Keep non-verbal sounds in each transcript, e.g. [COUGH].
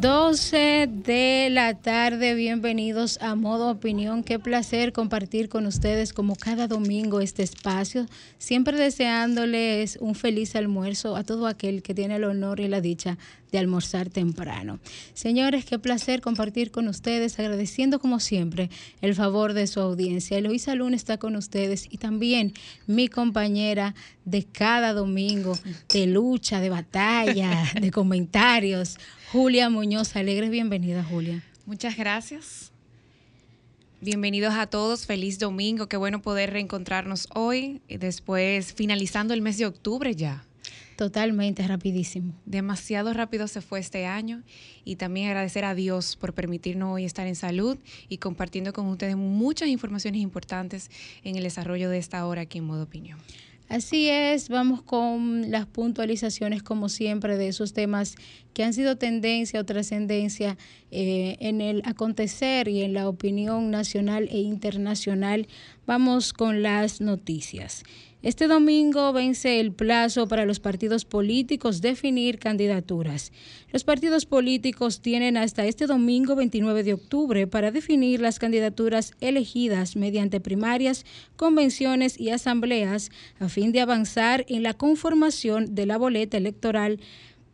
12 de la tarde, bienvenidos a Modo Opinión. Qué placer compartir con ustedes como cada domingo este espacio, siempre deseándoles un feliz almuerzo a todo aquel que tiene el honor y la dicha de almorzar temprano. Señores, qué placer compartir con ustedes, agradeciendo como siempre el favor de su audiencia. Eloisa Luna está con ustedes y también mi compañera de cada domingo, de lucha, de batalla, de comentarios. Julia Muñoz Alegres, bienvenida Julia. Muchas gracias. Bienvenidos a todos, feliz domingo, qué bueno poder reencontrarnos hoy, después finalizando el mes de octubre ya. Totalmente, rapidísimo. Demasiado rápido se fue este año y también agradecer a Dios por permitirnos hoy estar en salud y compartiendo con ustedes muchas informaciones importantes en el desarrollo de esta hora aquí en Modo Opinión. Así es, vamos con las puntualizaciones como siempre de esos temas que han sido tendencia o trascendencia eh, en el acontecer y en la opinión nacional e internacional. Vamos con las noticias. Este domingo vence el plazo para los partidos políticos definir candidaturas. Los partidos políticos tienen hasta este domingo 29 de octubre para definir las candidaturas elegidas mediante primarias, convenciones y asambleas a fin de avanzar en la conformación de la boleta electoral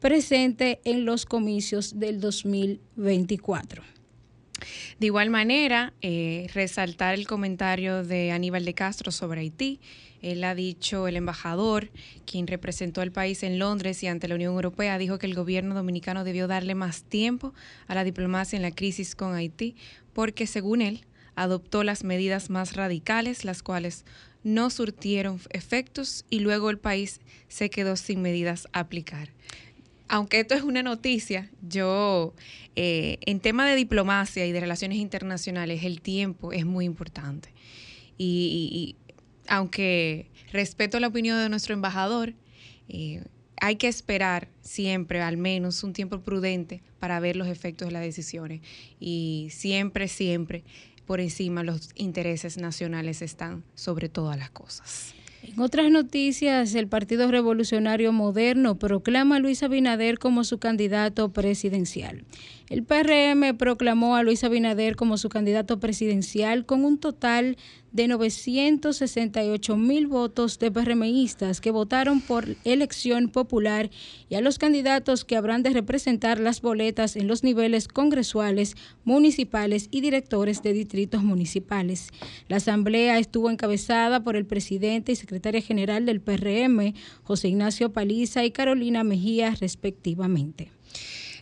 presente en los comicios del 2024. De igual manera, eh, resaltar el comentario de Aníbal de Castro sobre Haití. Él ha dicho, el embajador, quien representó al país en Londres y ante la Unión Europea, dijo que el gobierno dominicano debió darle más tiempo a la diplomacia en la crisis con Haití, porque según él, adoptó las medidas más radicales, las cuales no surtieron efectos y luego el país se quedó sin medidas a aplicar. Aunque esto es una noticia, yo eh, en tema de diplomacia y de relaciones internacionales el tiempo es muy importante. y, aunque respeto la opinión de nuestro embajador, eh, hay que esperar siempre al menos un tiempo prudente para ver los efectos de las decisiones. Y siempre, siempre, por encima los intereses nacionales están sobre todas las cosas. En otras noticias, el Partido Revolucionario Moderno proclama a Luis Abinader como su candidato presidencial. El PRM proclamó a Luis Abinader como su candidato presidencial con un total de 968 mil votos de PRMistas que votaron por elección popular y a los candidatos que habrán de representar las boletas en los niveles congresuales, municipales y directores de distritos municipales. La asamblea estuvo encabezada por el presidente y secretaria general del PRM, José Ignacio Paliza y Carolina Mejía, respectivamente.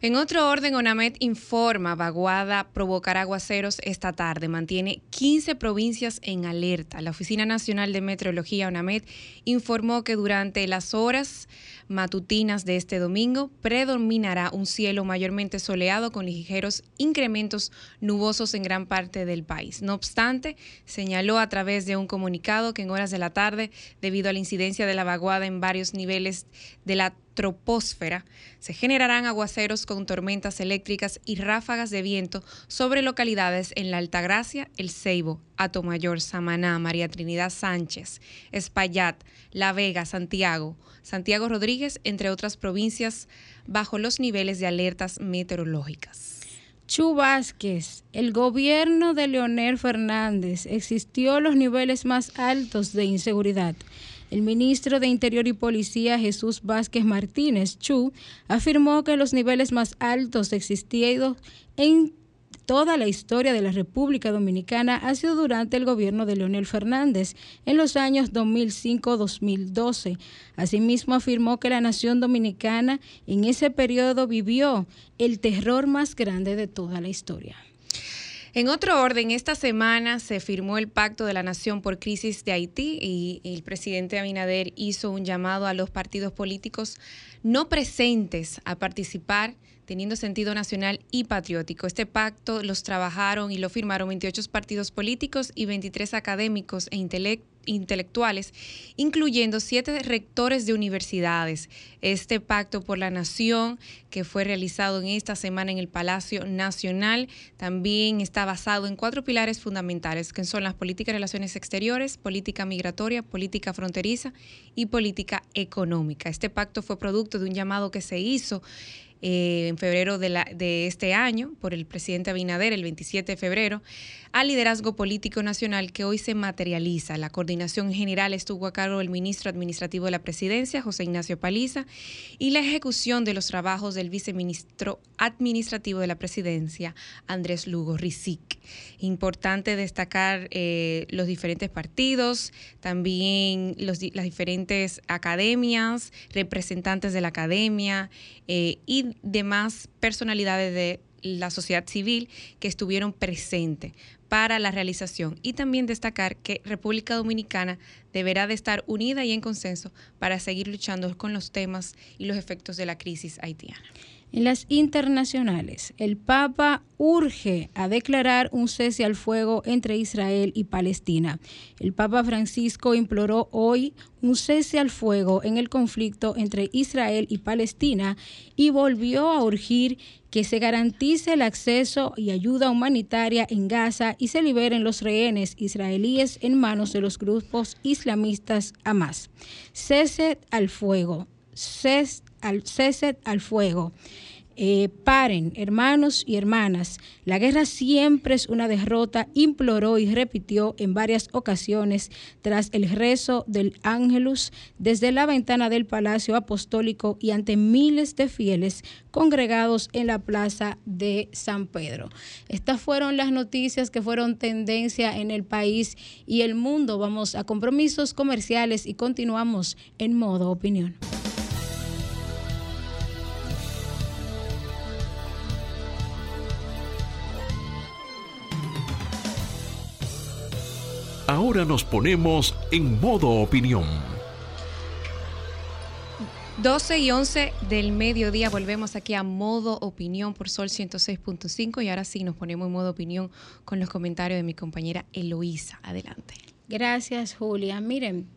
En otro orden, ONAMED informa, vaguada provocará aguaceros esta tarde. Mantiene 15 provincias en alerta. La Oficina Nacional de Meteorología, ONAMED, informó que durante las horas matutinas de este domingo predominará un cielo mayormente soleado con ligeros incrementos nubosos en gran parte del país. No obstante, señaló a través de un comunicado que en horas de la tarde, debido a la incidencia de la vaguada en varios niveles de la troposfera, se generarán aguaceros con tormentas eléctricas y ráfagas de viento sobre localidades en la Altagracia, El Ceibo, Atomayor, Samaná, María Trinidad Sánchez, Espaillat, La Vega, Santiago, Santiago Rodríguez, entre otras provincias, bajo los niveles de alertas meteorológicas. Chu Vázquez, el gobierno de Leonel Fernández existió los niveles más altos de inseguridad el ministro de Interior y Policía Jesús Vázquez Martínez Chu afirmó que los niveles más altos existidos en toda la historia de la República Dominicana ha sido durante el gobierno de Leonel Fernández en los años 2005-2012. Asimismo, afirmó que la nación dominicana en ese periodo vivió el terror más grande de toda la historia. En otro orden, esta semana se firmó el Pacto de la Nación por Crisis de Haití y el presidente Abinader hizo un llamado a los partidos políticos no presentes a participar teniendo sentido nacional y patriótico. Este pacto los trabajaron y lo firmaron 28 partidos políticos y 23 académicos e intelectuales intelectuales, incluyendo siete rectores de universidades. Este pacto por la nación que fue realizado en esta semana en el Palacio Nacional también está basado en cuatro pilares fundamentales, que son las políticas de relaciones exteriores, política migratoria, política fronteriza y política económica. Este pacto fue producto de un llamado que se hizo eh, en febrero de, la, de este año por el presidente Abinader, el 27 de febrero, al liderazgo político nacional que hoy se materializa. La coordinación general estuvo a cargo del ministro administrativo de la presidencia, José Ignacio Paliza, y la ejecución de los trabajos del viceministro administrativo de la presidencia, Andrés Lugo Rizic. Importante destacar eh, los diferentes partidos, también las diferentes academias, representantes de la academia eh, y demás personalidades de la sociedad civil que estuvieron presentes para la realización y también destacar que República Dominicana deberá de estar unida y en consenso para seguir luchando con los temas y los efectos de la crisis haitiana. En las internacionales, el Papa urge a declarar un cese al fuego entre Israel y Palestina. El Papa Francisco imploró hoy un cese al fuego en el conflicto entre Israel y Palestina y volvió a urgir que se garantice el acceso y ayuda humanitaria en Gaza y se liberen los rehenes israelíes en manos de los grupos islamistas Hamas. Cese al fuego. Cese al, cese al fuego. Eh, paren, hermanos y hermanas, la guerra siempre es una derrota, imploró y repitió en varias ocasiones tras el rezo del ángelus desde la ventana del Palacio Apostólico y ante miles de fieles congregados en la plaza de San Pedro. Estas fueron las noticias que fueron tendencia en el país y el mundo. Vamos a compromisos comerciales y continuamos en modo opinión. Ahora nos ponemos en modo opinión. 12 y 11 del mediodía volvemos aquí a modo opinión por Sol 106.5 y ahora sí nos ponemos en modo opinión con los comentarios de mi compañera Eloísa. Adelante. Gracias, Julia. Miren,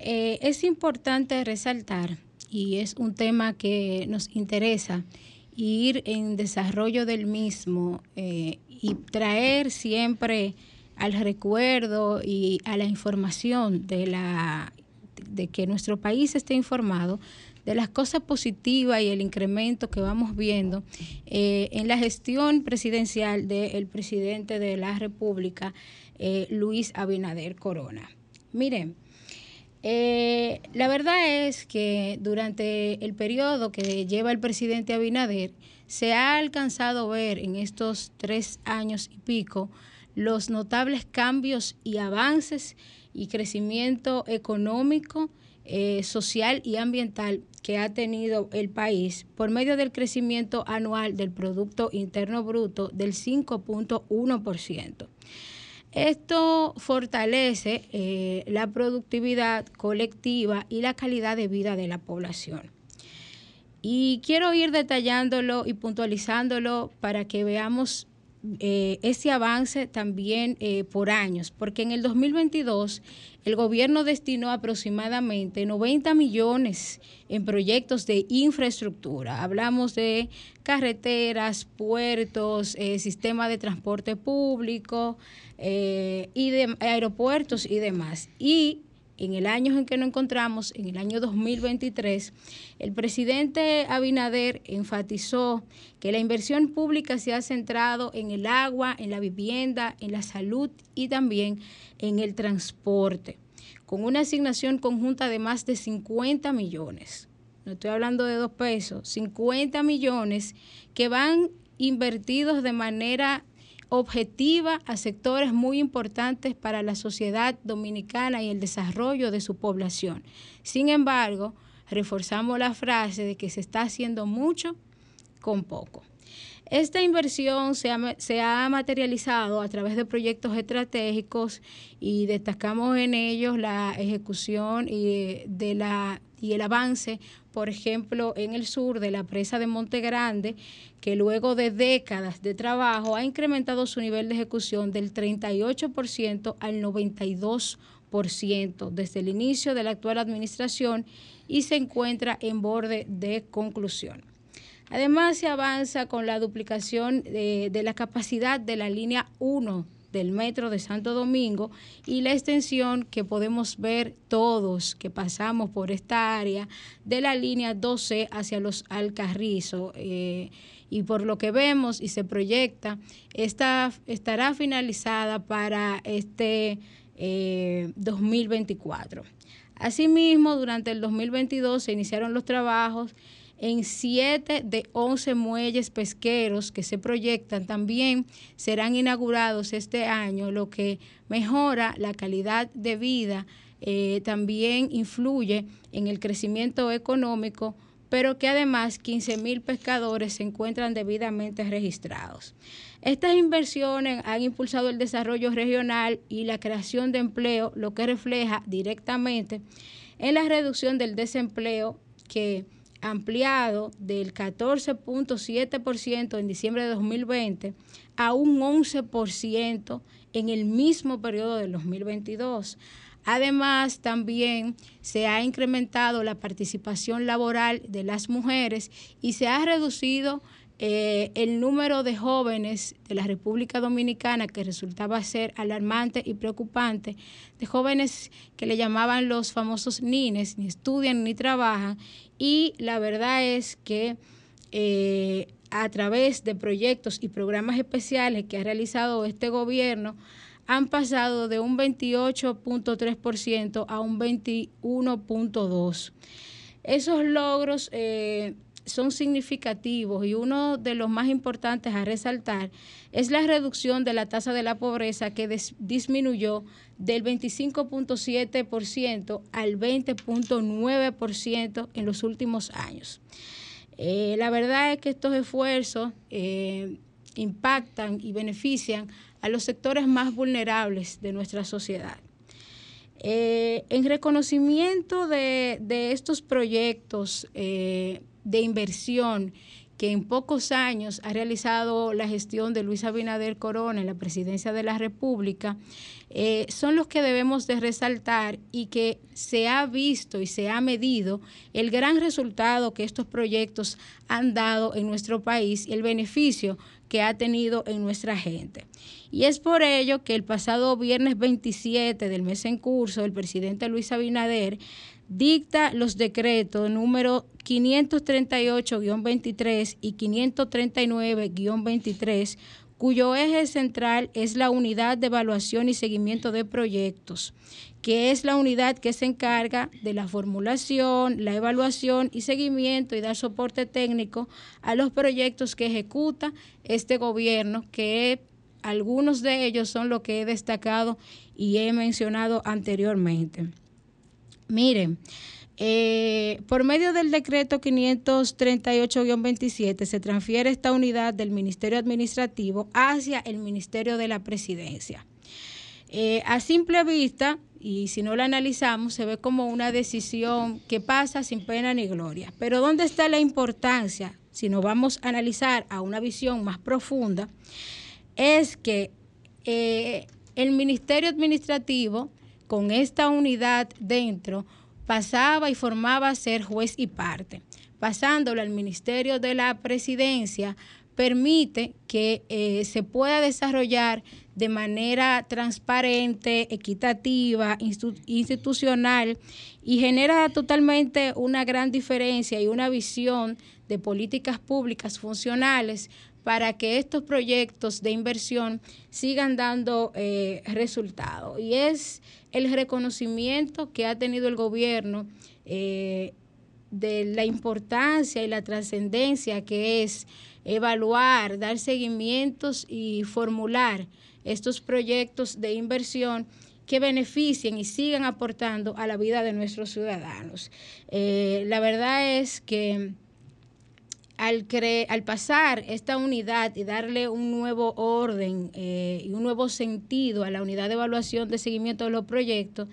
eh, es importante resaltar, y es un tema que nos interesa, ir en desarrollo del mismo eh, y traer siempre al recuerdo y a la información de, la, de que nuestro país esté informado de las cosas positivas y el incremento que vamos viendo eh, en la gestión presidencial del presidente de la República, eh, Luis Abinader Corona. Miren, eh, la verdad es que durante el periodo que lleva el presidente Abinader, se ha alcanzado ver en estos tres años y pico los notables cambios y avances y crecimiento económico, eh, social y ambiental que ha tenido el país por medio del crecimiento anual del Producto Interno Bruto del 5.1%. Esto fortalece eh, la productividad colectiva y la calidad de vida de la población. Y quiero ir detallándolo y puntualizándolo para que veamos eh, ese avance también eh, por años, porque en el 2022 el gobierno destinó aproximadamente 90 millones en proyectos de infraestructura. Hablamos de carreteras, puertos, eh, sistema de transporte público y de aeropuertos y demás. Y en el año en que nos encontramos, en el año 2023, el presidente Abinader enfatizó que la inversión pública se ha centrado en el agua, en la vivienda, en la salud y también en el transporte, con una asignación conjunta de más de 50 millones. No estoy hablando de dos pesos, 50 millones que van invertidos de manera objetiva a sectores muy importantes para la sociedad dominicana y el desarrollo de su población. Sin embargo, reforzamos la frase de que se está haciendo mucho con poco. Esta inversión se ha, materializado a través de proyectos estratégicos y destacamos en ellos la ejecución y, de la, y el avance, por ejemplo, en el sur de la presa de Monte Grande, que luego de décadas de trabajo ha incrementado su nivel de ejecución del 38% al 92% desde el inicio de la actual administración y se encuentra en borde de conclusión. Además, se avanza con la duplicación de, la capacidad de la línea 1 del metro de Santo Domingo y la extensión que podemos ver todos que pasamos por esta área de la línea 12 hacia los Alcarrizos. Eh, y por lo que vemos y se proyecta, esta estará finalizada para este 2024. Eh, Asimismo, durante el 2022 se iniciaron los trabajos en siete de 11 muelles pesqueros que se proyectan también serán inaugurados este año, lo que mejora la calidad de vida, eh, también influye en el crecimiento económico, pero que además 15 mil pescadores se encuentran debidamente registrados. Estas inversiones han impulsado el desarrollo regional y la creación de empleo, lo que refleja directamente en la reducción del desempleo que ampliado del 14.7% en diciembre de 2020 a un 11% en el mismo periodo del 2022. Además, también se ha incrementado la participación laboral de las mujeres y se ha reducido eh, el número de jóvenes de la República Dominicana, que resultaba ser alarmante y preocupante, de jóvenes que le llamaban los famosos nines, ni estudian ni trabajan, y la verdad es que eh, a través de proyectos y programas especiales que ha realizado este gobierno, han pasado de un 28.3% a un 21.2%. Esos logros eh, son significativos y uno de los más importantes a resaltar es la reducción de la tasa de la pobreza que disminuyó del 25.7% al 20.9% en los últimos años. Eh, la verdad es que estos esfuerzos eh, impactan y benefician a los sectores más vulnerables de nuestra sociedad. Eh, en reconocimiento de, estos proyectos de inversión que en pocos años ha realizado la gestión de Luis Abinader Corona en la presidencia de la República, eh, son los que debemos de resaltar y que se ha visto y se ha medido el gran resultado que estos proyectos han dado en nuestro país y el beneficio que ha tenido en nuestra gente. Y es por ello que el pasado viernes 27 del mes en curso, el presidente Luis Abinader dicta los decretos número 538-23 y 539-23 cuyo eje central es la unidad de evaluación y seguimiento de proyectos, que es la unidad que se encarga de la formulación, la evaluación y seguimiento y dar soporte técnico a los proyectos que ejecuta este gobierno, que algunos de ellos son los que he destacado y he mencionado anteriormente. Miren, eh, por medio del decreto 538-27 se transfiere esta unidad del Ministerio Administrativo hacia el Ministerio de la Presidencia. Eh, a simple vista, y si no la analizamos, se ve como una decisión que pasa sin pena ni gloria. Pero ¿dónde está la importancia? Si nos vamos a analizar a una visión más profunda, es que eh, el Ministerio Administrativo, con esta unidad dentro, pasaba y formaba a ser juez y parte. Pasándolo al Ministerio de la Presidencia, permite que eh, se pueda desarrollar de manera transparente, equitativa, institucional y genera totalmente una gran diferencia y una visión de políticas públicas funcionales para que estos proyectos de inversión sigan dando eh, resultados. Y es el reconocimiento que ha tenido el gobierno eh, de la importancia y la trascendencia que es evaluar, dar seguimientos y formular estos proyectos de inversión que beneficien y sigan aportando a la vida de nuestros ciudadanos. Eh, la verdad es que al, al pasar esta unidad y darle un nuevo orden eh, y un nuevo sentido a la unidad de evaluación de seguimiento de los proyectos,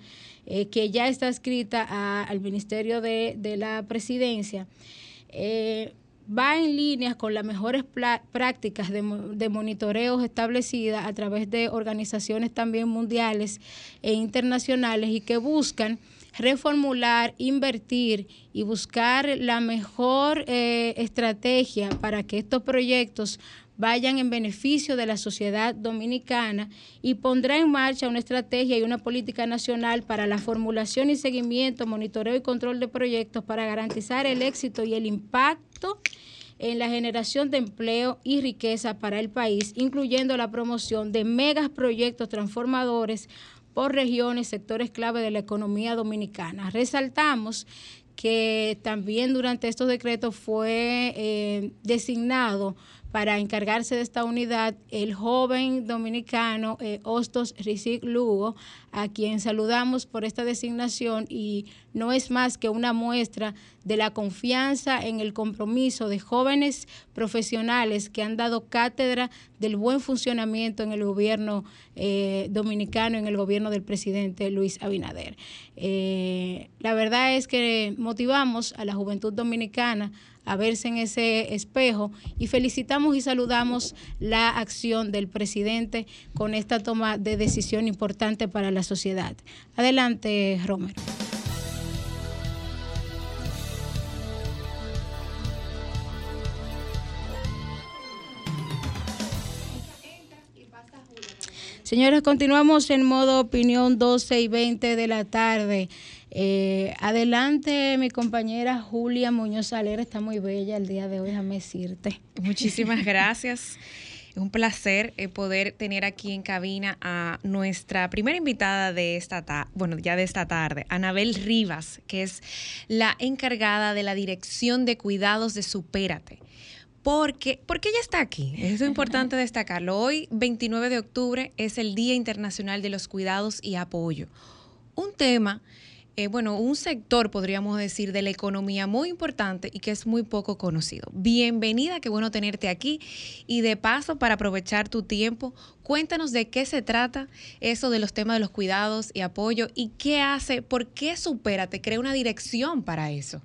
eh, que ya está escrita al Ministerio de, la Presidencia, eh, va en línea con las mejores prácticas de, de monitoreo establecidas a través de organizaciones también mundiales e internacionales y que buscan reformular, invertir y buscar la mejor eh, estrategia para que estos proyectos vayan en beneficio de la sociedad dominicana y pondrá en marcha una estrategia y una política nacional para la formulación y seguimiento, monitoreo y control de proyectos para garantizar el éxito y el impacto en la generación de empleo y riqueza para el país, incluyendo la promoción de megas proyectos transformadores por regiones, sectores clave de la economía dominicana. Resaltamos que también durante estos decretos fue eh, designado para encargarse de esta unidad el joven dominicano eh, Hostos Rizik Lugo, a quien saludamos por esta designación y no es más que una muestra de la confianza en el compromiso de jóvenes profesionales que han dado cátedra del buen funcionamiento en el gobierno eh, dominicano, en el gobierno del presidente Luis Abinader. Eh, la verdad es que motivamos a la juventud dominicana a verse en ese espejo y felicitamos y saludamos la acción del presidente con esta toma de decisión importante para la sociedad. Adelante, Romero. Señores, continuamos en modo opinión 12 y 20 de la tarde. Eh, adelante, mi compañera Julia Muñoz Alera está muy bella el día de hoy, déjame decirte. Muchísimas [LAUGHS] gracias. Es un placer eh, poder tener aquí en cabina a nuestra primera invitada de esta tarde, bueno, ya de esta tarde, Anabel Rivas, que es la encargada de la Dirección de Cuidados de Supérate. Porque, porque ella está aquí. Es importante [LAUGHS] destacarlo. Hoy, 29 de octubre, es el Día Internacional de los Cuidados y Apoyo. Un tema eh, bueno, un sector, podríamos decir, de la economía muy importante y que es muy poco conocido. Bienvenida, qué bueno tenerte aquí. Y de paso, para aprovechar tu tiempo, cuéntanos de qué se trata eso de los temas de los cuidados y apoyo y qué hace, por qué supera, te crea una dirección para eso.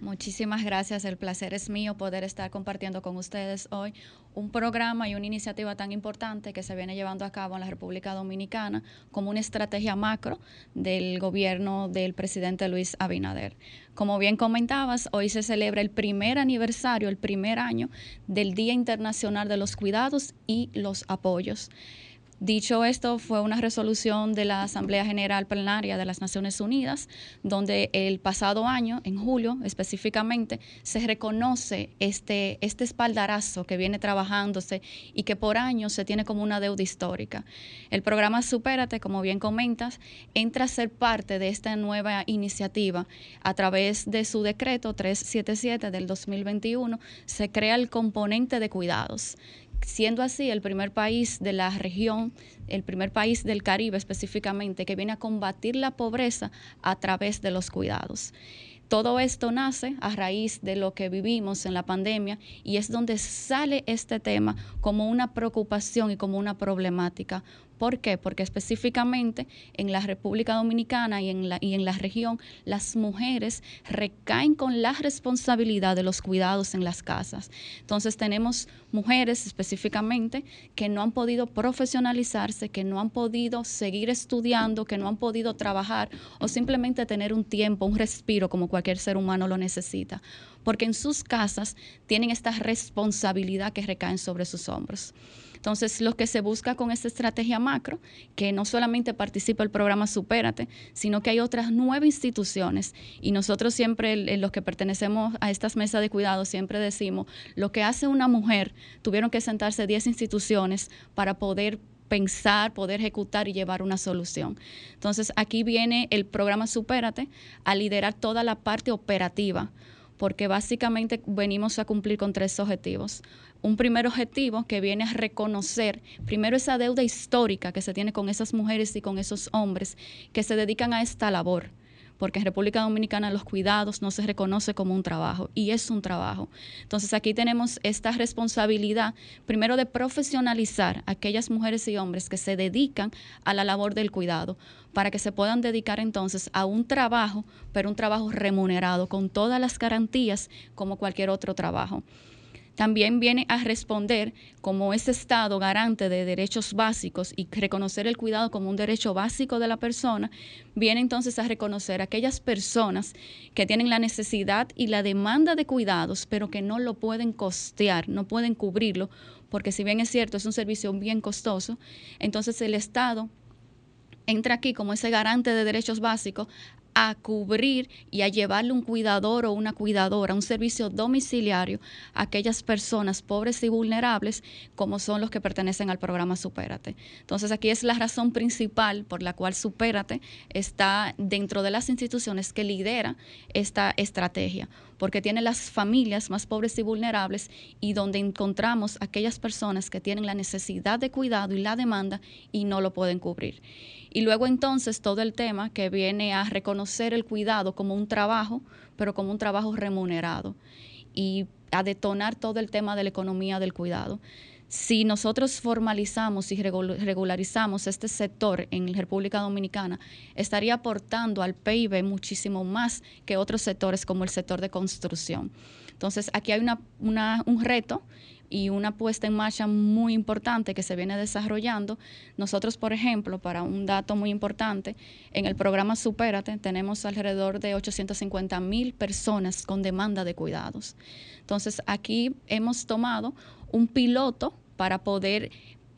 Muchísimas gracias, el placer es mío poder estar compartiendo con ustedes hoy un programa y una iniciativa tan importante que se viene llevando a cabo en la República Dominicana como una estrategia macro del gobierno del presidente Luis Abinader. Como bien comentabas, hoy se celebra el primer aniversario, el primer año del Día Internacional de los Cuidados y los Apoyos. Dicho esto, fue una resolución de la Asamblea General Plenaria de las Naciones Unidas, donde el pasado año, en julio específicamente, se reconoce este, este espaldarazo que viene trabajándose y que por años se tiene como una deuda histórica. El programa Supérate, como bien comentas, entra a ser parte de esta nueva iniciativa. A través de su decreto 377 del 2021, se crea el componente de cuidados siendo así el primer país de la región, el primer país del Caribe específicamente, que viene a combatir la pobreza a través de los cuidados. Todo esto nace a raíz de lo que vivimos en la pandemia y es donde sale este tema como una preocupación y como una problemática, ¿Por qué? Porque específicamente en la República Dominicana y en la, y en la región, las mujeres recaen con la responsabilidad de los cuidados en las casas. Entonces tenemos mujeres específicamente que no han podido profesionalizarse, que no han podido seguir estudiando, que no han podido trabajar o simplemente tener un tiempo, un respiro como cualquier ser humano lo necesita, porque en sus casas tienen esta responsabilidad que recae sobre sus hombros. Entonces, lo que se busca con esta estrategia macro, que no solamente participa el programa Supérate, sino que hay otras nueve instituciones y nosotros siempre, los que pertenecemos a estas mesas de cuidado, siempre decimos, lo que hace una mujer, tuvieron que sentarse 10 instituciones para poder pensar, poder ejecutar y llevar una solución. Entonces, aquí viene el programa Supérate a liderar toda la parte operativa porque básicamente venimos a cumplir con tres objetivos. Un primer objetivo que viene a reconocer primero esa deuda histórica que se tiene con esas mujeres y con esos hombres que se dedican a esta labor porque en República Dominicana los cuidados no se reconoce como un trabajo y es un trabajo. Entonces aquí tenemos esta responsabilidad, primero de profesionalizar a aquellas mujeres y hombres que se dedican a la labor del cuidado, para que se puedan dedicar entonces a un trabajo, pero un trabajo remunerado, con todas las garantías como cualquier otro trabajo también viene a responder como ese Estado garante de derechos básicos y reconocer el cuidado como un derecho básico de la persona, viene entonces a reconocer a aquellas personas que tienen la necesidad y la demanda de cuidados, pero que no lo pueden costear, no pueden cubrirlo, porque si bien es cierto, es un servicio bien costoso, entonces el Estado entra aquí como ese garante de derechos básicos a cubrir y a llevarle un cuidador o una cuidadora, un servicio domiciliario a aquellas personas pobres y vulnerables como son los que pertenecen al programa Supérate. Entonces aquí es la razón principal por la cual Supérate está dentro de las instituciones que lidera esta estrategia, porque tiene las familias más pobres y vulnerables y donde encontramos aquellas personas que tienen la necesidad de cuidado y la demanda y no lo pueden cubrir. Y luego entonces todo el tema que viene a reconocer el cuidado como un trabajo, pero como un trabajo remunerado y a detonar todo el tema de la economía del cuidado. Si nosotros formalizamos y regularizamos este sector en la República Dominicana, estaría aportando al PIB muchísimo más que otros sectores como el sector de construcción. Entonces, aquí hay un reto y una puesta en marcha muy importante que se viene desarrollando. Nosotros, por ejemplo, para un dato muy importante, en el programa Supérate tenemos alrededor de 850 mil personas con demanda de cuidados. Entonces, aquí hemos tomado un piloto para poder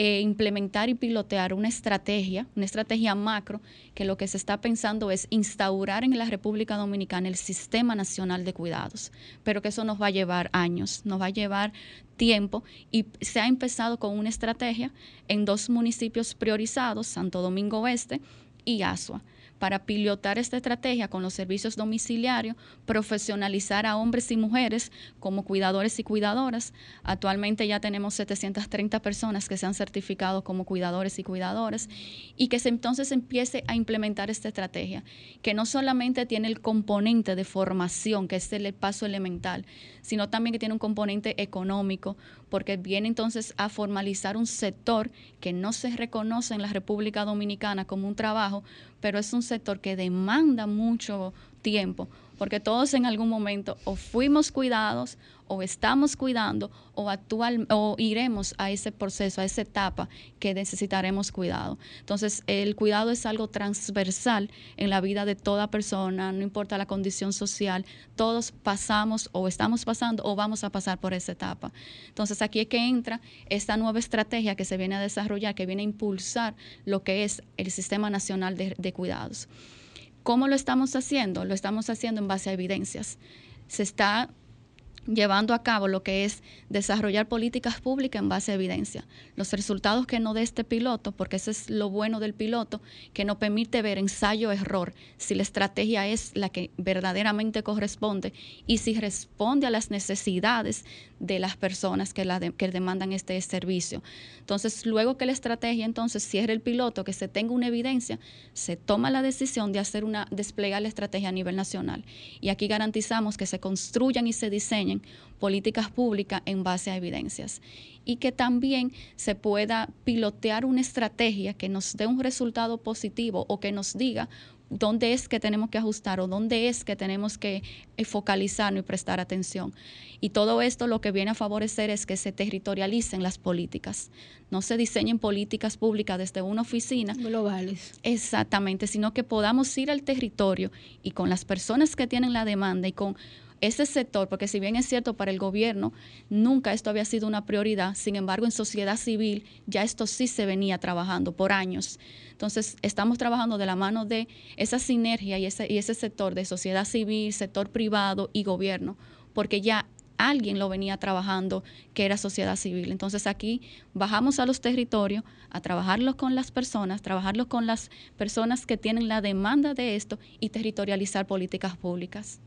eh, implementar y pilotear una estrategia, una estrategia macro, que lo que se está pensando es instaurar en la República Dominicana el Sistema Nacional de Cuidados, pero que eso nos va a llevar años, nos va a llevar tiempo y se ha empezado con una estrategia en dos municipios priorizados, Santo Domingo Oeste y Asua para pilotar esta estrategia con los servicios domiciliarios, profesionalizar a hombres y mujeres como cuidadores y cuidadoras. Actualmente ya tenemos 730 personas que se han certificado como cuidadores y cuidadoras y que se entonces empiece a implementar esta estrategia, que no solamente tiene el componente de formación, que es el paso elemental, sino también que tiene un componente económico, porque viene entonces a formalizar un sector que no se reconoce en la República Dominicana como un trabajo, pero es un sector que demanda mucho tiempo, porque todos en algún momento o fuimos cuidados o estamos cuidando o actual o iremos a ese proceso, a esa etapa que necesitaremos cuidado. Entonces, el cuidado es algo transversal en la vida de toda persona, no importa la condición social, todos pasamos o estamos pasando o vamos a pasar por esa etapa. Entonces, aquí es que entra esta nueva estrategia que se viene a desarrollar, que viene a impulsar lo que es el Sistema Nacional de, de Cuidados. ¿Cómo lo estamos haciendo? Lo estamos haciendo en base a evidencias. Se está llevando a cabo lo que es desarrollar políticas públicas en base a evidencia. Los resultados que no dé este piloto, porque eso es lo bueno del piloto, que no permite ver ensayo-error, si la estrategia es la que verdaderamente corresponde y si responde a las necesidades de las personas que, la que demandan este servicio. Entonces, luego que la estrategia entonces cierre el piloto, que se tenga una evidencia, se toma la decisión de hacer una, desplegar la estrategia a nivel nacional. Y aquí garantizamos que se construyan y se diseñen políticas públicas en base a evidencias y que también se pueda pilotear una estrategia que nos dé un resultado positivo o que nos diga dónde es que tenemos que ajustar o dónde es que tenemos que eh, focalizarnos y prestar atención. Y todo esto lo que viene a favorecer es que se territorialicen las políticas, no se diseñen políticas públicas desde una oficina. Globales. Exactamente, sino que podamos ir al territorio y con las personas que tienen la demanda y con ese sector, porque si bien es cierto para el gobierno, nunca esto había sido una prioridad, sin embargo en sociedad civil ya esto sí se venía trabajando por años. Entonces estamos trabajando de la mano de esa sinergia y ese, y ese sector de sociedad civil, sector privado y gobierno, porque ya alguien lo venía trabajando que era sociedad civil. Entonces aquí bajamos a los territorios a trabajarlos con las personas, trabajarlos con las personas que tienen la demanda de esto y territorializar políticas públicas.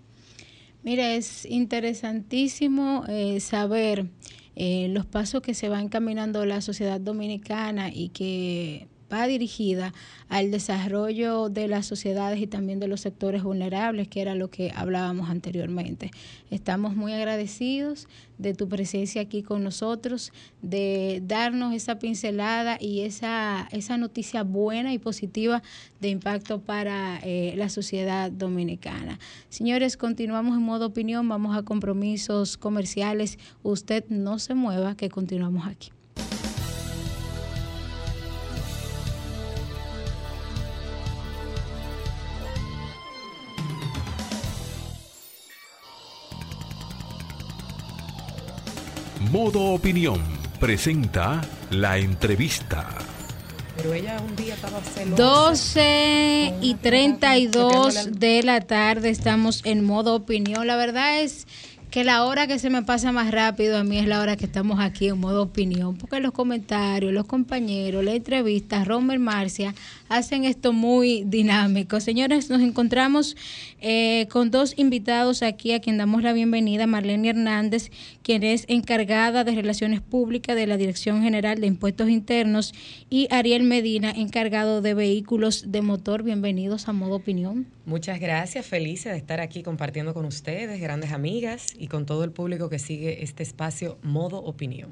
Mira, es interesantísimo eh, saber eh, los pasos que se va encaminando la sociedad dominicana y que dirigida al desarrollo de las sociedades y también de los sectores vulnerables, que era lo que hablábamos anteriormente. Estamos muy agradecidos de tu presencia aquí con nosotros, de darnos esa pincelada y esa, esa noticia buena y positiva de impacto para eh, la sociedad dominicana. Señores, continuamos en modo opinión, vamos a compromisos comerciales. Usted no se mueva, que continuamos aquí. Modo Opinión presenta la entrevista. Pero ella un día estaba 12 y 32 de la tarde estamos en modo opinión. La verdad es que la hora que se me pasa más rápido a mí es la hora que estamos aquí en modo opinión, porque los comentarios, los compañeros, la entrevista, Romer Marcia, hacen esto muy dinámico. Señores, nos encontramos eh, con dos invitados aquí a quien damos la bienvenida, Marlene Hernández, quien es encargada de Relaciones Públicas de la Dirección General de Impuestos Internos, y Ariel Medina, encargado de Vehículos de Motor. Bienvenidos a Modo Opinión. Muchas gracias, felices de estar aquí compartiendo con ustedes, grandes amigas y con todo el público que sigue este espacio Modo Opinión.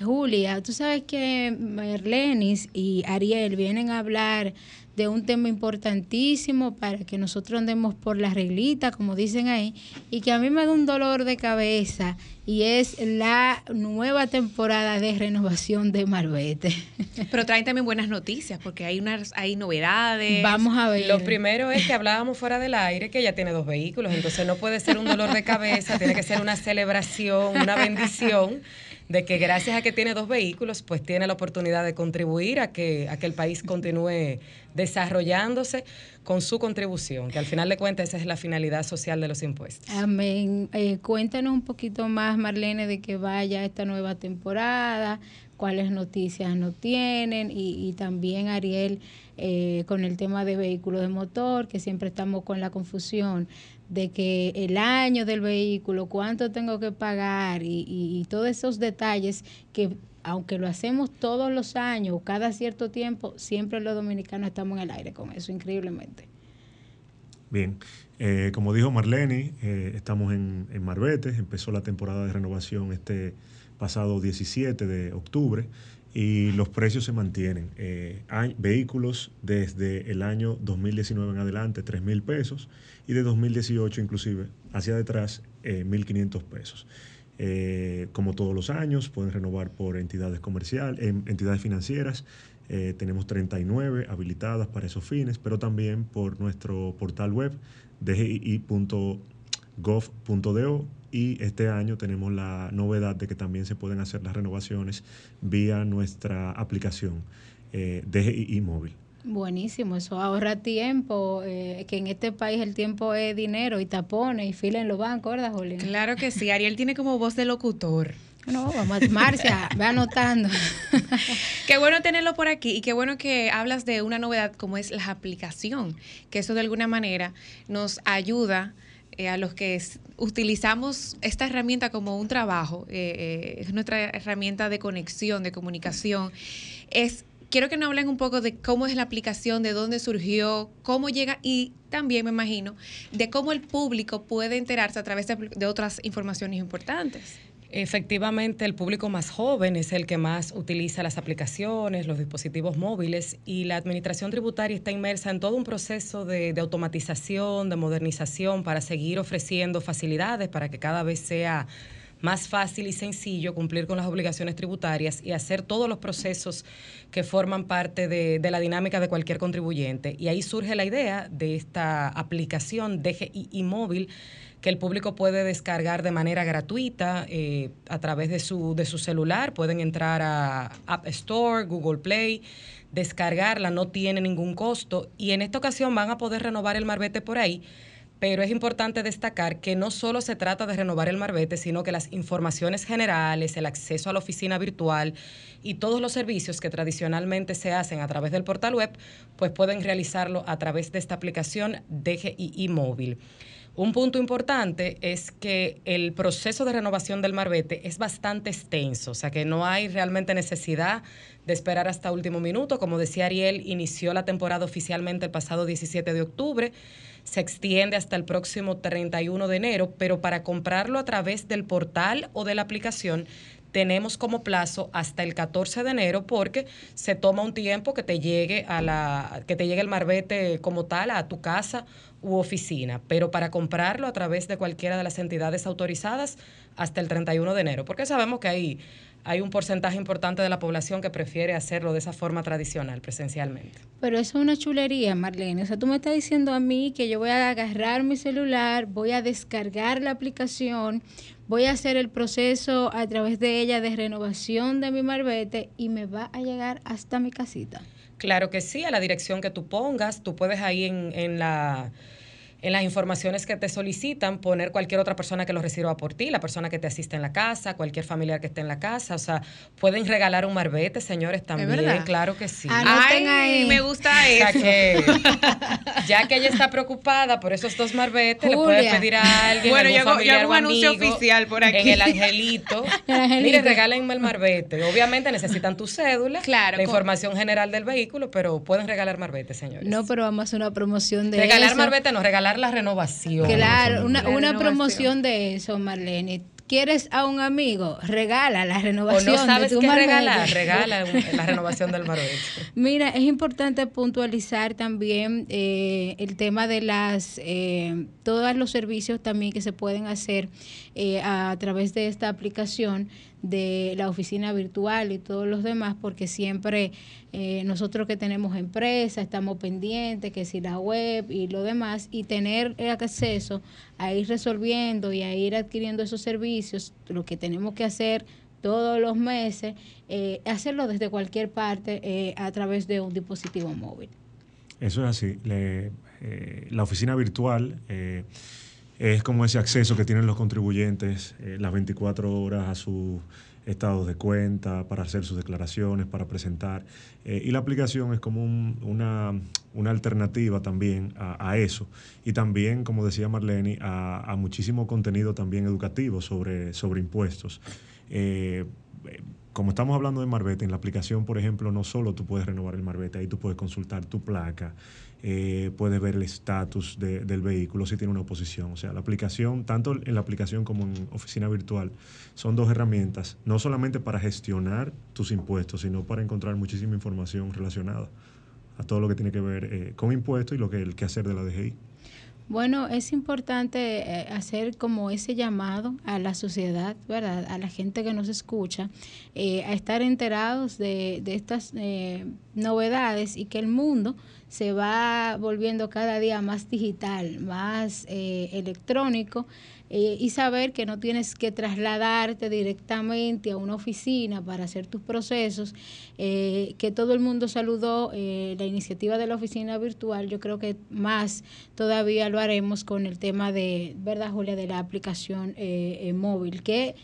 Julia, tú sabes que Marlenis y Ariel vienen a hablar de un tema importantísimo para que nosotros andemos por la reglita, como dicen ahí, y que a mí me da un dolor de cabeza, y es la nueva temporada de renovación de Marbete. [LAUGHS] Pero traen también buenas noticias, porque hay unas hay novedades. Vamos a ver. Lo primero es que hablábamos fuera del aire que ella tiene dos vehículos, entonces no puede ser un dolor de cabeza, tiene que ser una celebración, una bendición de que gracias a que tiene dos vehículos, pues tiene la oportunidad de contribuir a que, a el país continúe desarrollándose con su contribución, que al final de cuentas esa es la finalidad social de los impuestos. Amén. Eh, cuéntanos un poquito más, Marlene, de que vaya esta nueva temporada, cuáles noticias no tienen y, también Ariel eh, con el tema de vehículos de motor, que siempre estamos con la confusión de que el año del vehículo, cuánto tengo que pagar y, todos esos detalles que aunque lo hacemos todos los años, cada cierto tiempo, siempre los dominicanos estamos en el aire con eso, increíblemente. Bien, eh, como dijo Marlene, eh, estamos en, en Marbete, empezó la temporada de renovación este pasado 17 de octubre y los precios se mantienen. Eh, hay vehículos desde el año 2019 en adelante, 3 mil pesos, y de 2018 inclusive hacia detrás, eh, 1.500 pesos. Eh, como todos los años, pueden renovar por entidades comerciales, entidades financieras. Eh, tenemos 39 habilitadas para esos fines, pero también por nuestro portal web dgi.gov.do y este año tenemos la novedad de que también se pueden hacer las renovaciones vía nuestra aplicación eh, DGI móvil. Buenísimo, eso ahorra tiempo, eh, que en este país el tiempo es dinero y tapones y fila en los bancos, ¿verdad, Julián? Claro que sí, Ariel tiene como voz de locutor. No, vamos, Marcia, ve anotando. [LAUGHS] qué bueno tenerlo por aquí y qué bueno que hablas de una novedad como es la aplicación, que eso de alguna manera nos ayuda eh, a los que utilizamos esta herramienta como un trabajo, eh, eh, es nuestra herramienta de conexión, de comunicación, es quiero que nos hablen un poco de cómo es la aplicación, de dónde surgió, cómo llega y también me imagino de cómo el público puede enterarse a través de otras informaciones importantes. Efectivamente, el público más joven es el que más utiliza las aplicaciones, los dispositivos móviles y la administración tributaria está inmersa en todo un proceso de, automatización, de modernización para seguir ofreciendo facilidades para que cada vez sea más fácil y sencillo cumplir con las obligaciones tributarias y hacer todos los procesos que forman parte de, de, la dinámica de cualquier contribuyente. Y ahí surge la idea de esta aplicación DGI móvil que el público puede descargar de manera gratuita eh, a través de su, de su celular. Pueden entrar a App Store, Google Play, descargarla, no tiene ningún costo. Y en esta ocasión van a poder renovar el marbete por ahí. Pero es importante destacar que no solo se trata de renovar el marbete, sino que las informaciones generales, el acceso a la oficina virtual y todos los servicios que tradicionalmente se hacen a través del portal web, pues pueden realizarlo a través de esta aplicación DGI móvil. Un punto importante es que el proceso de renovación del marbete es bastante extenso, o sea que no hay realmente necesidad de esperar hasta último minuto. Como decía Ariel, inició la temporada oficialmente el pasado 17 de octubre, se extiende hasta el próximo 31 de enero, pero para comprarlo a través del portal o de la aplicación tenemos como plazo hasta el 14 de enero porque se toma un tiempo que te llegue a la que te llegue el marbete como tal a tu casa u oficina, pero para comprarlo a través de cualquiera de las entidades autorizadas hasta el 31 de enero, porque sabemos que hay hay un porcentaje importante de la población que prefiere hacerlo de esa forma tradicional, presencialmente. Pero eso es una chulería, Marlene. O sea, tú me estás diciendo a mí que yo voy a agarrar mi celular, voy a descargar la aplicación, voy a hacer el proceso a través de ella de renovación de mi marbete y me va a llegar hasta mi casita. Claro que sí, a la dirección que tú pongas, tú puedes ahí en, en la en las informaciones que te solicitan poner cualquier otra persona que lo reciba por ti, la persona que te asiste en la casa, cualquier familiar que esté en la casa. O sea, pueden regalar un marbete, señores, también. Claro que sí. Ay, me gusta [LAUGHS] eso. [LAUGHS] ya que ella está preocupada por esos dos marbetes, le puedes pedir a alguien. Bueno, yo, hago un anuncio oficial por aquí. En [LAUGHS] el angelito. Mire, regálenme el marbete. Obviamente necesitan tu cédula, claro, la información general del vehículo, pero pueden regalar marbete, señores. No, pero vamos a hacer una promoción de Regalar marbete, no, regalar la renovación. Claro, una, una promoción de eso, Marlene quieres a un amigo, regala la renovación. O no sabes de tu qué regalar, regala [LAUGHS] la renovación del marbete. Mira, es importante puntualizar también eh, el tema de las eh, todos los servicios también que se pueden hacer eh, a través de esta aplicación de la oficina virtual y todos los demás, porque siempre eh, nosotros que tenemos empresa estamos pendientes, que si la web y lo demás, y tener acceso a ir resolviendo y a ir adquiriendo esos servicios, lo que tenemos que hacer todos los meses, eh, hacerlo desde cualquier parte eh, a través de un dispositivo móvil. Eso es así. la oficina virtual es como ese acceso que tienen los contribuyentes eh, las 24 horas a sus estados de cuenta, para hacer sus declaraciones, para presentar. Eh, y la aplicación es como una, alternativa también a, eso. Y también, como decía Marlene, a, muchísimo contenido también educativo sobre, sobre impuestos. Eh, como estamos hablando de Marbete, en la aplicación, por ejemplo, no solo tú puedes renovar el Marbete, ahí tú puedes consultar tu placa, eh, puedes ver el estatus del vehículo si tiene una oposición. O sea, la aplicación, tanto en la aplicación como en oficina virtual, son dos herramientas, no solamente para gestionar tus impuestos, sino para encontrar muchísima información relacionada a todo lo que tiene que ver eh, con impuestos y lo que el hacer de la DGI. Bueno, es importante eh, hacer como ese llamado a la sociedad, ¿verdad? A la gente que nos escucha, eh, a estar enterados de, de estas eh, novedades y que el mundo se va volviendo cada día más digital, más electrónico eh, y saber que no tienes que trasladarte directamente a una oficina para hacer tus procesos, eh, que todo el mundo saludó eh, la iniciativa de la oficina virtual, yo creo que más todavía lo haremos con el tema de, ¿verdad Julia?, de la aplicación móvil, que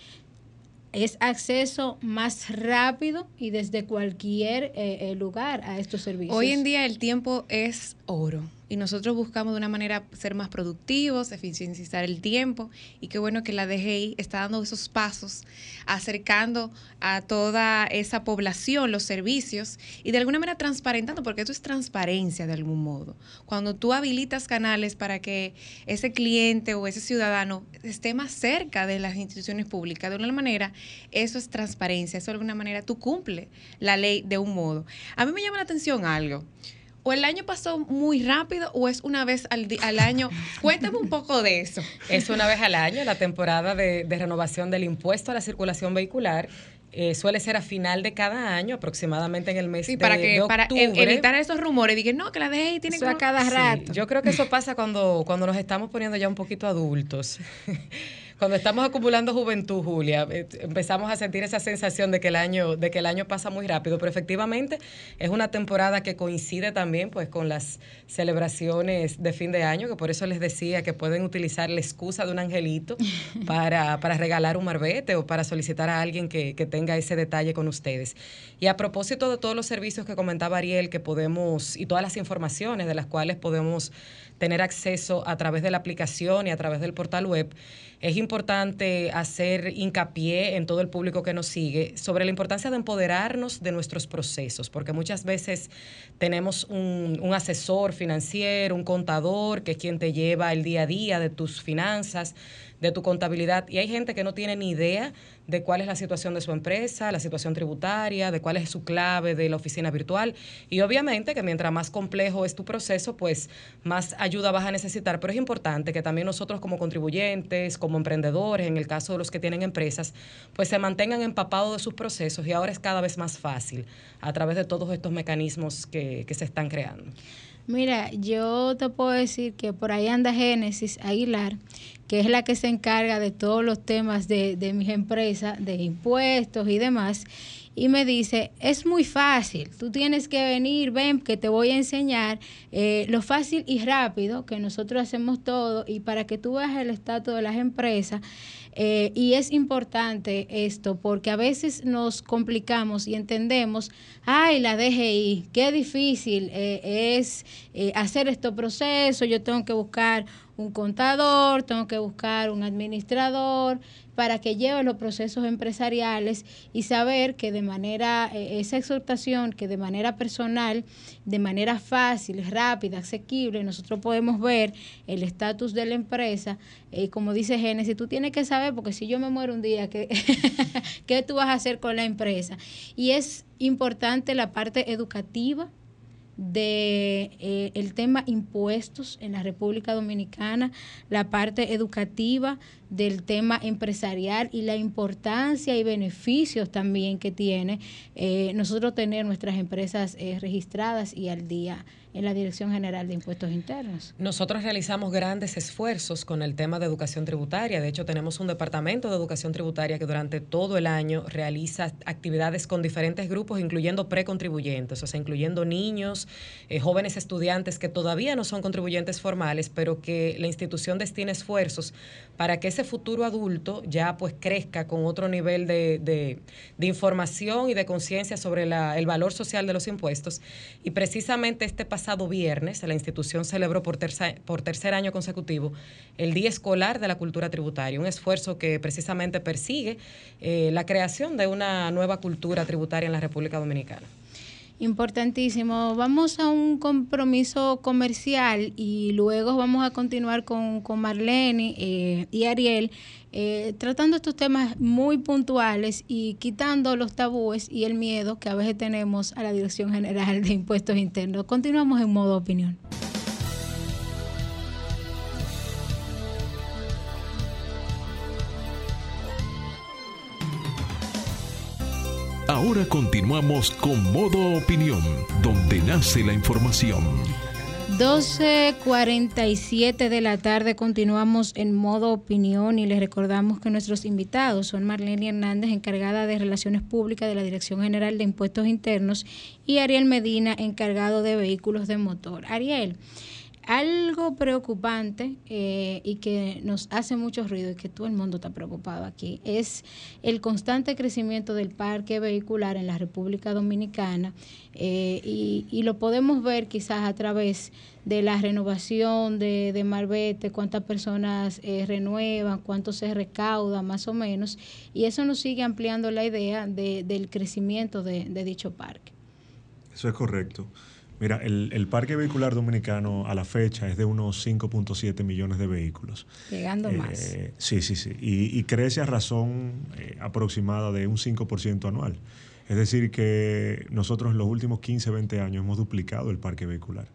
es acceso más rápido y desde cualquier lugar a estos servicios. Hoy en día el tiempo es oro y nosotros buscamos de una manera ser más productivos, eficienciar el tiempo y qué bueno que la DGI está dando esos pasos, acercando a toda esa población los servicios y de alguna manera transparentando, porque eso es transparencia de algún modo. Cuando tú habilitas canales para que ese cliente o ese ciudadano esté más cerca de las instituciones públicas, de alguna manera, eso es transparencia, eso de alguna manera tú cumple la ley de un modo. A mí me llama la atención algo o el año pasó muy rápido o es una vez al, al año. Cuéntame un poco de eso. Es una vez al año, la temporada de, renovación del impuesto a la circulación vehicular. Eh, suele ser a final de cada año, aproximadamente en el mes sí, para que, Para evitar esos rumores, dije, no, que la DGI tiene que... a cada rato. yo creo que eso pasa cuando, cuando nos estamos poniendo ya un poquito adultos. Cuando estamos acumulando juventud, Julia, eh, empezamos a sentir esa sensación de que el año, de que el año pasa muy rápido, pero efectivamente es una temporada que coincide también pues con las celebraciones de fin de año, que por eso les decía que pueden utilizar la excusa de un angelito [LAUGHS] para, para regalar un marbete o para solicitar a alguien que, que tenga ese detalle con ustedes. Y a propósito de todos los servicios que comentaba Ariel, que podemos, y todas las informaciones de las cuales podemos tener acceso a través de la aplicación y a través del portal web, es importante hacer hincapié en todo el público que nos sigue sobre la importancia de empoderarnos de nuestros procesos, porque muchas veces tenemos un, asesor financiero, un contador, que es quien te lleva el día a día de tus finanzas, de tu contabilidad, y hay gente que no tiene ni idea de cuál es la situación de su empresa, la situación tributaria, de cuál es su clave de la oficina virtual. Y obviamente que mientras más complejo es tu proceso, pues más ayuda vas a necesitar. Pero es importante que también nosotros como contribuyentes, como emprendedores, en el caso de los que tienen empresas, pues se mantengan empapados de sus procesos y ahora es cada vez más fácil a través de todos estos mecanismos que, que se están creando. Mira, yo te puedo decir que por ahí anda Génesis Aguilar, que es la que se encarga de todos los temas de, de mis empresas, de impuestos y demás, y me dice, es muy fácil, tú tienes que venir, ven, que te voy a enseñar eh, lo fácil y rápido que nosotros hacemos todo y para que tú veas el estatus de las empresas. Eh, y es importante esto porque a veces nos complicamos y entendemos, ay, la DGI, qué difícil eh, es hacer este proceso, yo tengo que buscar un contador, tengo que buscar un administrador para que lleve los procesos empresariales y saber que de manera, eh, esa exhortación, que de manera personal, de manera fácil, rápida, asequible, nosotros podemos ver el estatus de la empresa. eh, como dice Génesis, tú tienes que saber, porque si yo me muero un día, ¿qué, [LAUGHS] ¿qué tú vas a hacer con la empresa? Y es importante la parte educativa de eh, el tema impuestos en la República Dominicana, la parte educativa del tema empresarial y la importancia y beneficios también que tiene eh, nosotros tener nuestras empresas eh, registradas y al día en la Dirección General de Impuestos Internos. Nosotros realizamos grandes esfuerzos con el tema de educación tributaria. De hecho, tenemos un departamento de educación tributaria que durante todo el año realiza actividades con diferentes grupos, incluyendo precontribuyentes, o sea, incluyendo niños, eh, jóvenes estudiantes que todavía no son contribuyentes formales, pero que la institución destina esfuerzos para que ese futuro adulto ya pues crezca con otro nivel de, de, información y de conciencia sobre la, el valor social de los impuestos. Y precisamente este pasado viernes la institución celebró por tercer, por tercer año consecutivo el Día Escolar de la Cultura Tributaria, un esfuerzo que precisamente persigue eh, la creación de una nueva cultura tributaria en la República Dominicana. Importantísimo. Vamos a un compromiso comercial y luego vamos a continuar con, con Marlene eh, y Ariel eh, tratando estos temas muy puntuales y quitando los tabúes y el miedo que a veces tenemos a la Dirección General de Impuestos Internos. Continuamos en modo opinión. Ahora continuamos con modo opinión, donde nace la información. 12.47 de la tarde continuamos en modo opinión y les recordamos que nuestros invitados son Marlene Hernández, encargada de Relaciones Públicas de la Dirección General de Impuestos Internos, y Ariel Medina, encargado de Vehículos de Motor. Ariel, algo preocupante eh, y que nos hace mucho ruido y que todo el mundo está preocupado aquí es el constante crecimiento del parque vehicular en la República Dominicana eh, y, lo podemos ver quizás a través de la renovación de, de Marbete, cuántas personas eh, renuevan, cuánto se recauda más o menos y eso nos sigue ampliando la idea de, del crecimiento de, de dicho parque. Eso es correcto. Mira, el, el, parque vehicular dominicano a la fecha es de unos 5.7 millones de vehículos. Llegando eh, más. Sí, sí, sí. Y, y crece a razón eh, aproximada de un 5% anual. Es decir, que nosotros en los últimos 15, 20 años hemos duplicado el parque vehicular.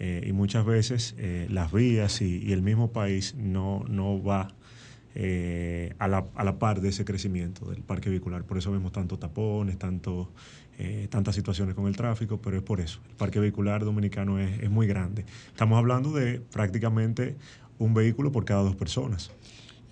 Eh, y muchas veces las vías y, y, el mismo país no, no va a, la, a, la, par de ese crecimiento del parque vehicular. Por eso vemos tantos tapones, tanto eh, tantas situaciones con el tráfico, pero es por eso. El parque vehicular dominicano es, es, muy grande. Estamos hablando de prácticamente un vehículo por cada dos personas.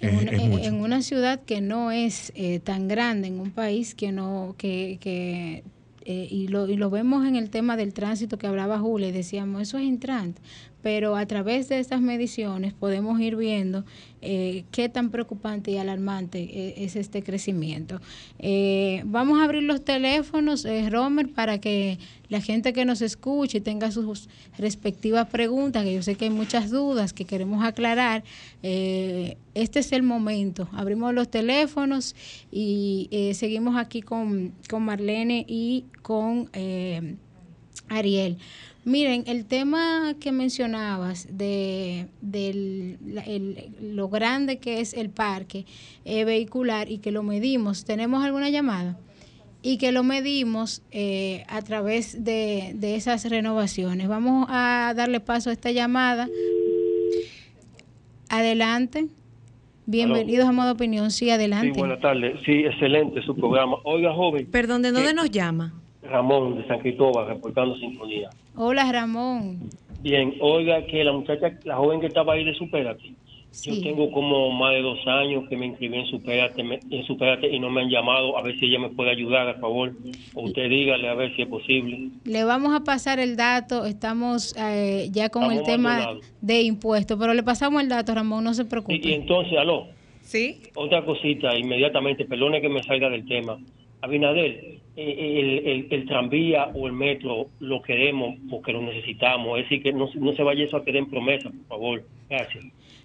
en, una, ciudad que no es eh, tan grande, en un país que no, que, que eh, y, lo, y lo vemos en el tema del tránsito que hablaba Julia, y decíamos, eso es entrante, pero a través de estas mediciones podemos ir viendo eh, qué tan preocupante y alarmante eh, es este crecimiento. Eh, vamos a abrir los teléfonos, Romer, para que la gente que nos escuche tenga sus respectivas preguntas, que yo sé que hay muchas dudas que queremos aclarar. este es el momento. Abrimos los teléfonos y seguimos aquí con, con Marlene y con Ariel. Miren, el tema que mencionabas de, lo grande que es el parque eh, vehicular y que lo medimos, ¿tenemos alguna llamada? Y que lo medimos eh, a través de, esas renovaciones. Vamos a darle paso a esta llamada. Adelante. Bienvenidos a Modo Opinión. Sí, adelante. Sí, buenas tardes. Sí, excelente su programa. Oiga, joven. Perdón, ¿de dónde nos llama? Ramón de San Cristóbal, reportando Sinfonía. Hola, Ramón. Bien, oiga que la muchacha, la joven que estaba ahí de Superate, yo tengo como más de dos años que me inscribí en Superate, en Superate y no me han llamado, a ver si ella me puede ayudar, a favor. O usted dígale a ver si es posible. Le vamos a pasar el dato, estamos eh, ya con el tema de impuestos, pero le pasamos el dato, Ramón, no se preocupe. Y, y entonces, aló. Sí. Otra cosita, inmediatamente, perdone que me salga del tema. Abinader, el, el, tranvía o el metro lo queremos porque lo necesitamos. Es decir, que no, no se vaya eso a quedar en promesa, por favor. Gracias.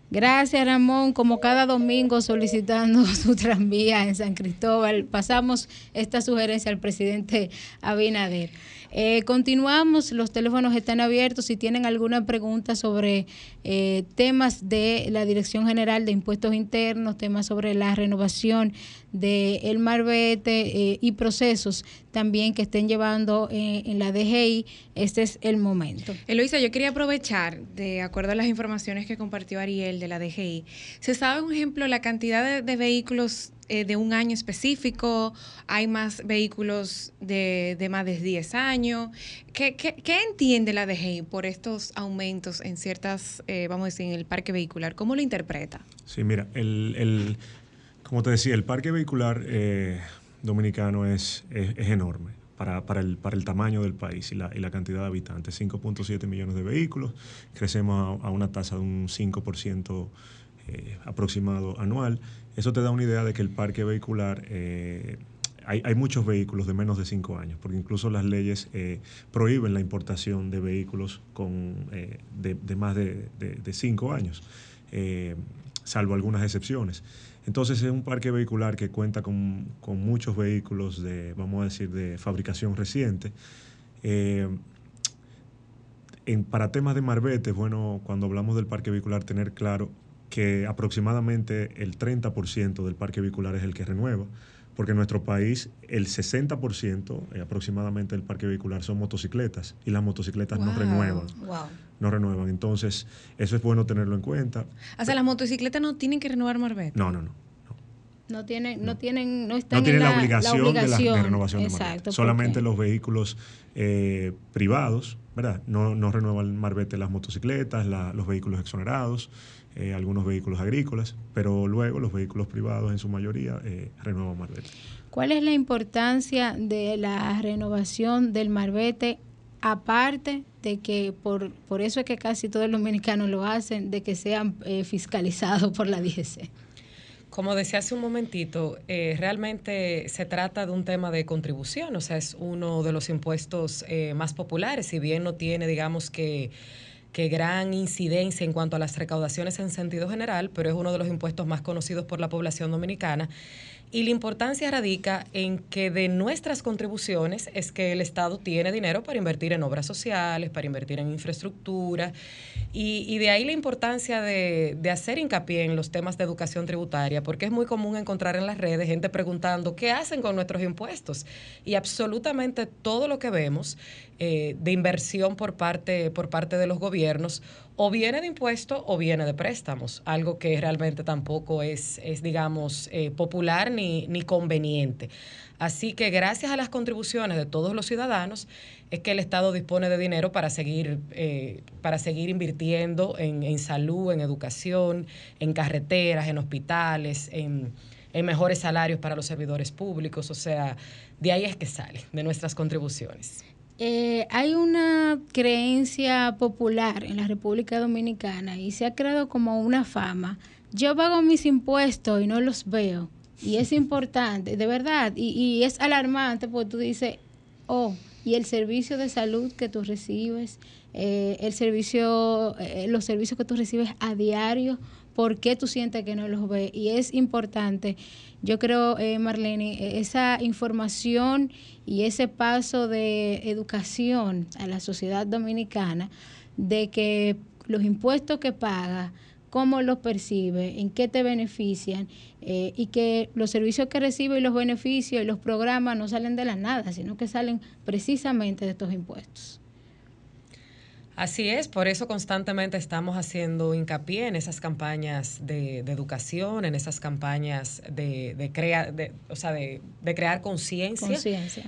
Gracias, Ramón. Como cada domingo solicitando [LAUGHS] su tranvía en San Cristóbal, pasamos esta sugerencia al presidente Abinader. Eh, continuamos, los teléfonos están abiertos. Si tienen alguna pregunta sobre eh, temas de la Dirección General de Impuestos Internos, temas sobre la renovación del el Marbete eh, y procesos también que estén llevando en la DGI, este es el momento. Eloisa, yo quería aprovechar, de acuerdo a las informaciones que compartió Ariel de la DGI, ¿se sabe, un ejemplo, la cantidad de vehículos eh, de un año específico, hay más vehículos de, de más de 10 años. ¿Qué, qué, qué entiende la DGI por estos aumentos en ciertas, eh, vamos a decir, en el parque vehicular? ¿Cómo lo interpreta? Sí, mira, el, el como te decía, el parque vehicular eh, dominicano es, es, enorme. Para, para, el, para el tamaño del país y la, y la cantidad de habitantes. 5.7 millones de vehículos, crecemos a, a una tasa de un 5% eh, aproximado anual. Eso te da una idea de que el parque vehicular, eh, hay, hay, muchos vehículos de menos de 5 años, porque incluso las leyes eh, prohíben la importación de vehículos con, de, de, más de 5 años, salvo algunas excepciones. Entonces es un parque vehicular que cuenta con, con muchos vehículos de, vamos a decir, de fabricación reciente. En, para temas de marbete, bueno, cuando hablamos del parque vehicular, tener claro que aproximadamente el 30% del parque vehicular es el que renueva, porque en nuestro país el 60% eh, aproximadamente del parque vehicular son motocicletas y las motocicletas no renuevan. No renuevan. Entonces, eso es bueno tenerlo en cuenta. O sea, las motocicletas no tienen que renovar marbete. No, no, no. No tienen, no. tienen, no están tienen la, obligación de, la, renovación de marbete. Solamente los vehículos eh, privados, ¿verdad? No, no renuevan marbete las motocicletas, los vehículos exonerados. Eh, algunos vehículos agrícolas, pero luego los vehículos privados en su mayoría eh, renuevan marbete. ¿Cuál es la importancia de la renovación del marbete aparte de que por, por eso es que casi todos los dominicanos lo hacen, de que sean eh, fiscalizados por la DGC? Como decía hace un momentito, eh, realmente se trata de un tema de contribución, o sea, es uno de los impuestos más populares, si bien no tiene, digamos que que gran incidencia en cuanto a las recaudaciones en sentido general, pero es uno de los impuestos más conocidos por la población dominicana y la importancia radica en que de nuestras contribuciones es que el Estado tiene dinero para invertir en obras sociales, para invertir en infraestructura, y, de ahí la importancia de, hacer hincapié en los temas de educación tributaria, porque es muy común encontrar en las redes gente preguntando qué hacen con nuestros impuestos. Y absolutamente todo lo que vemos eh, de inversión por parte, por parte de los gobiernos, o viene de impuestos o viene de préstamos, algo que realmente tampoco es, es digamos, eh, popular ni, ni conveniente. Así que gracias a las contribuciones de todos los ciudadanos es que el Estado dispone de dinero para seguir, eh, para seguir invirtiendo en, en, salud, en educación, en carreteras, en hospitales, en, en mejores salarios para los servidores públicos. O sea, de ahí es que sale, de nuestras contribuciones. Eh, hay una creencia popular en la República Dominicana y se ha creado como una fama. Yo pago mis impuestos y no los veo. Y es importante, de verdad, y, y es alarmante porque tú dices, oh, y el servicio de salud que tú recibes, eh, el servicio, eh, los servicios que tú recibes a diario, ¿por qué tú sientes que no los ves? Y es importante yo creo, eh, Marlene, e-, esa información y ese paso de educación a la sociedad dominicana de que los impuestos que paga, cómo los percibe, en qué te benefician eh, y que los servicios que recibe y los beneficios y los programas no salen de la nada, sino que salen precisamente de estos impuestos. Así es, por eso constantemente estamos haciendo hincapié en esas campañas de, educación, en esas campañas de, de, o sea, de, crear conciencia,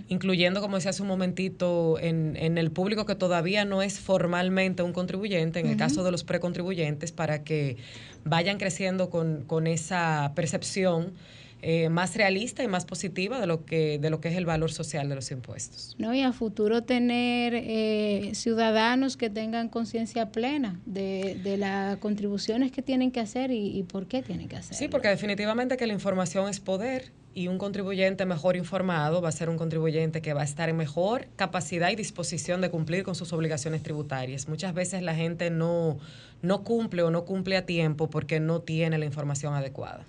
incluyendo, como decía hace un momentito, en, en, el público que todavía no es formalmente un contribuyente, en el caso de los precontribuyentes, para que vayan creciendo con, con esa percepción eh, más realista y más positiva de lo que de lo que es el valor social de los impuestos. No y a futuro tener eh, ciudadanos que tengan conciencia plena de, de, las contribuciones que tienen que hacer y, por qué tienen que hacer. Sí, porque definitivamente que la información es poder y un contribuyente mejor informado va a ser un contribuyente que va a estar en mejor capacidad y disposición de cumplir con sus obligaciones tributarias. Muchas veces la gente no, no cumple o no cumple a tiempo porque no tiene la información adecuada.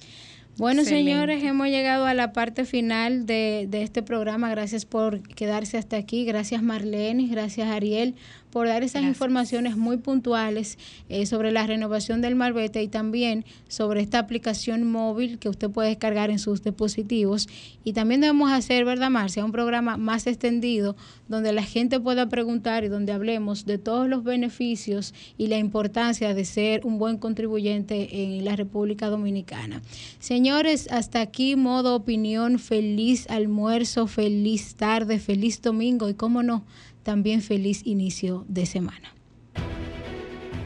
Bueno, señores, hemos llegado a la parte final de, de, este programa. Gracias por quedarse hasta aquí. Gracias Marlene, gracias Ariel por dar esas informaciones muy puntuales eh, sobre la renovación del Marbete y también sobre esta aplicación móvil que usted puede descargar en sus dispositivos. Y también debemos hacer, ¿verdad, Marcia? Un programa más extendido donde la gente pueda preguntar y donde hablemos de todos los beneficios y la importancia de ser un buen contribuyente en la República Dominicana. Señores, hasta aquí modo opinión, feliz almuerzo, feliz tarde, feliz domingo y cómo no también feliz inicio de semana.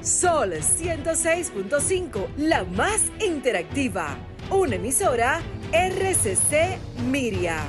Sol 106.5, la más interactiva. Una emisora RCC Miria.